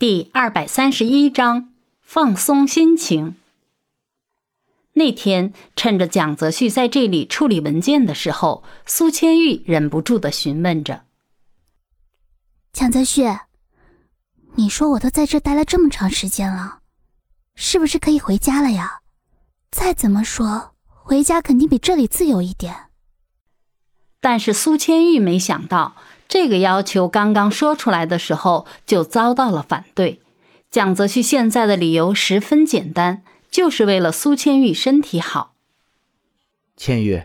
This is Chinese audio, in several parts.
第二百三十一章放松心情。那天，趁着蒋泽旭在这里处理文件的时候，苏千玉忍不住的询问着：“蒋泽旭，你说我都在这待了这么长时间了，是不是可以回家了呀？再怎么说，回家肯定比这里自由一点。”但是苏千玉没想到。这个要求刚刚说出来的时候，就遭到了反对。蒋泽旭现在的理由十分简单，就是为了苏千玉身体好。千玉，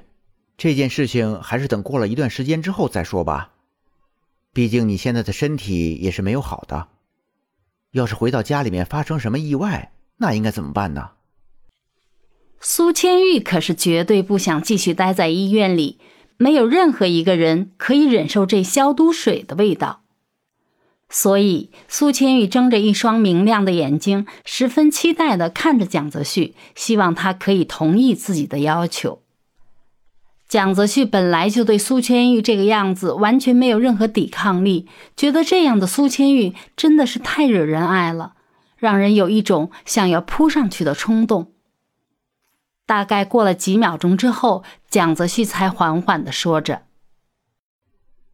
这件事情还是等过了一段时间之后再说吧。毕竟你现在的身体也是没有好的。要是回到家里面发生什么意外，那应该怎么办呢？苏千玉可是绝对不想继续待在医院里。没有任何一个人可以忍受这消毒水的味道，所以苏千玉睁着一双明亮的眼睛，十分期待的看着蒋泽旭，希望他可以同意自己的要求。蒋泽旭本来就对苏千玉这个样子完全没有任何抵抗力，觉得这样的苏千玉真的是太惹人爱了，让人有一种想要扑上去的冲动。大概过了几秒钟之后，蒋泽旭才缓缓的说着：“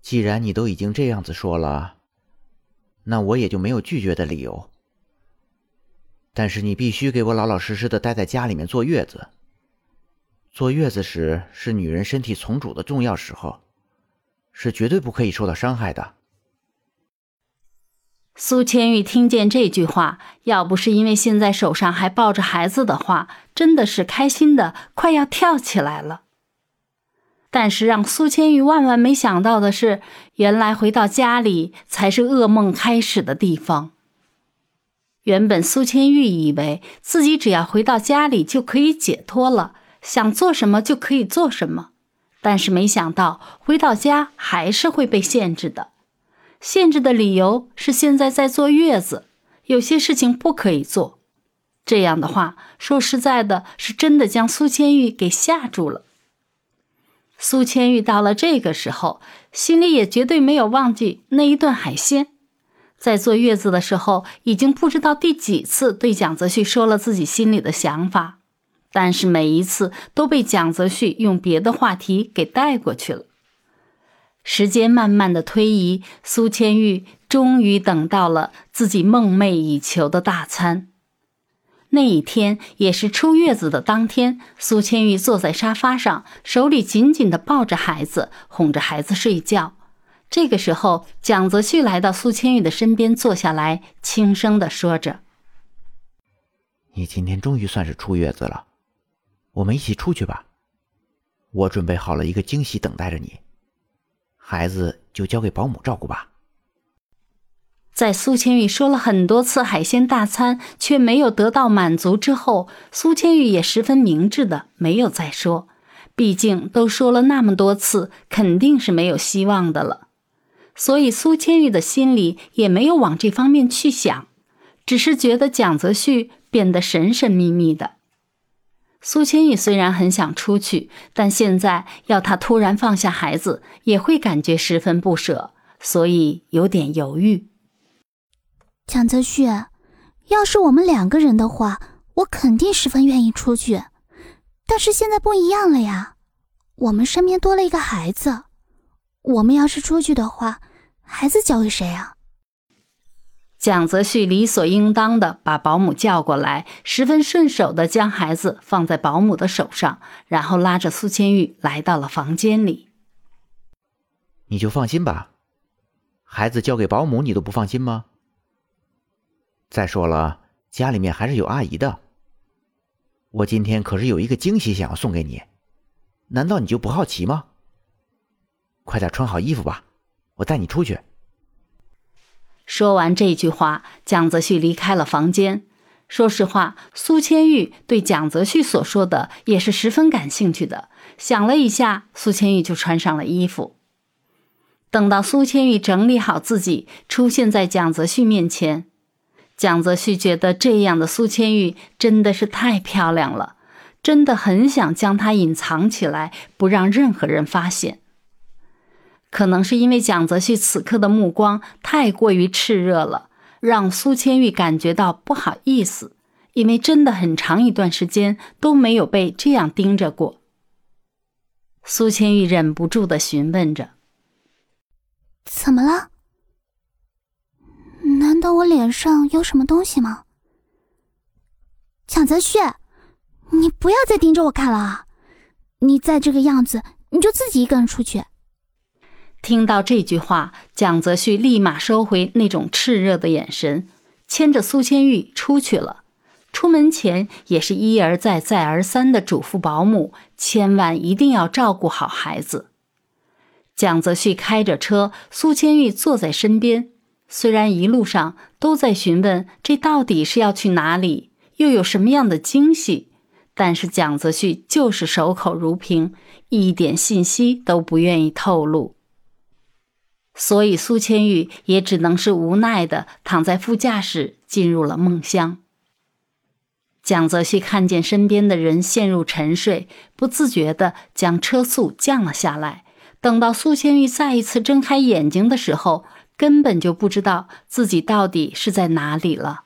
既然你都已经这样子说了，那我也就没有拒绝的理由。但是你必须给我老老实实的待在家里面坐月子。坐月子时是女人身体重组的重要时候，是绝对不可以受到伤害的。”苏千玉听见这句话，要不是因为现在手上还抱着孩子的话，真的是开心的快要跳起来了。但是让苏千玉万万没想到的是，原来回到家里才是噩梦开始的地方。原本苏千玉以为自己只要回到家里就可以解脱了，想做什么就可以做什么，但是没想到回到家还是会被限制的。限制的理由是现在在坐月子，有些事情不可以做。这样的话，说实在的，是真的将苏千玉给吓住了。苏千玉到了这个时候，心里也绝对没有忘记那一顿海鲜。在坐月子的时候，已经不知道第几次对蒋泽旭说了自己心里的想法，但是每一次都被蒋泽旭用别的话题给带过去了。时间慢慢的推移，苏千玉终于等到了自己梦寐以求的大餐。那一天也是出月子的当天，苏千玉坐在沙发上，手里紧紧的抱着孩子，哄着孩子睡觉。这个时候，蒋泽旭来到苏千玉的身边，坐下来，轻声的说着：“你今天终于算是出月子了，我们一起出去吧。我准备好了一个惊喜等待着你。”孩子就交给保姆照顾吧。在苏千玉说了很多次海鲜大餐却没有得到满足之后，苏千玉也十分明智的没有再说。毕竟都说了那么多次，肯定是没有希望的了。所以苏千玉的心里也没有往这方面去想，只是觉得蒋泽旭变得神神秘秘的。苏清玉虽然很想出去，但现在要他突然放下孩子，也会感觉十分不舍，所以有点犹豫。蒋泽旭，要是我们两个人的话，我肯定十分愿意出去。但是现在不一样了呀，我们身边多了一个孩子，我们要是出去的话，孩子交给谁啊？蒋泽旭理所应当的把保姆叫过来，十分顺手的将孩子放在保姆的手上，然后拉着苏千玉来到了房间里。你就放心吧，孩子交给保姆，你都不放心吗？再说了，家里面还是有阿姨的。我今天可是有一个惊喜想要送给你，难道你就不好奇吗？快点穿好衣服吧，我带你出去。说完这句话，蒋泽旭离开了房间。说实话，苏千玉对蒋泽旭所说的也是十分感兴趣的。想了一下，苏千玉就穿上了衣服。等到苏千玉整理好自己，出现在蒋泽旭面前，蒋泽旭觉得这样的苏千玉真的是太漂亮了，真的很想将她隐藏起来，不让任何人发现。可能是因为蒋泽旭此刻的目光太过于炽热了，让苏千玉感觉到不好意思，因为真的很长一段时间都没有被这样盯着过。苏千玉忍不住的询问着：“怎么了？难道我脸上有什么东西吗？”蒋泽旭，你不要再盯着我看了啊！你再这个样子，你就自己一个人出去。听到这句话，蒋泽旭立马收回那种炽热的眼神，牵着苏千玉出去了。出门前也是一而再、再而三的嘱咐保姆，千万一定要照顾好孩子。蒋泽旭开着车，苏千玉坐在身边。虽然一路上都在询问这到底是要去哪里，又有什么样的惊喜，但是蒋泽旭就是守口如瓶，一点信息都不愿意透露。所以苏千玉也只能是无奈的躺在副驾驶，进入了梦乡。蒋泽熙看见身边的人陷入沉睡，不自觉的将车速降了下来。等到苏千玉再一次睁开眼睛的时候，根本就不知道自己到底是在哪里了。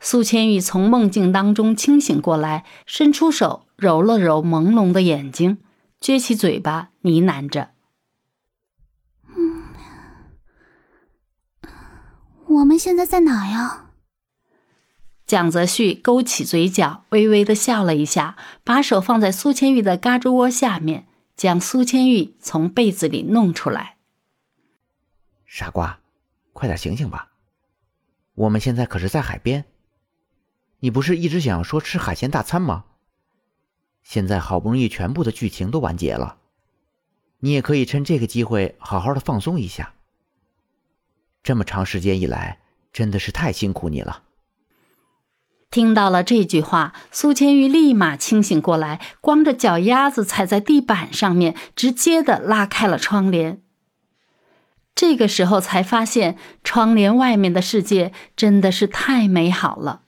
苏千玉从梦境当中清醒过来，伸出手揉了揉朦胧的眼睛，撅起嘴巴呢喃着。我们现在在哪呀？蒋泽旭勾起嘴角，微微的笑了一下，把手放在苏千玉的胳肢窝下面，将苏千玉从被子里弄出来。傻瓜，快点醒醒吧！我们现在可是在海边。你不是一直想要说吃海鲜大餐吗？现在好不容易全部的剧情都完结了，你也可以趁这个机会好好的放松一下。这么长时间以来，真的是太辛苦你了。听到了这句话，苏千玉立马清醒过来，光着脚丫子踩在地板上面，直接的拉开了窗帘。这个时候才发现，窗帘外面的世界真的是太美好了。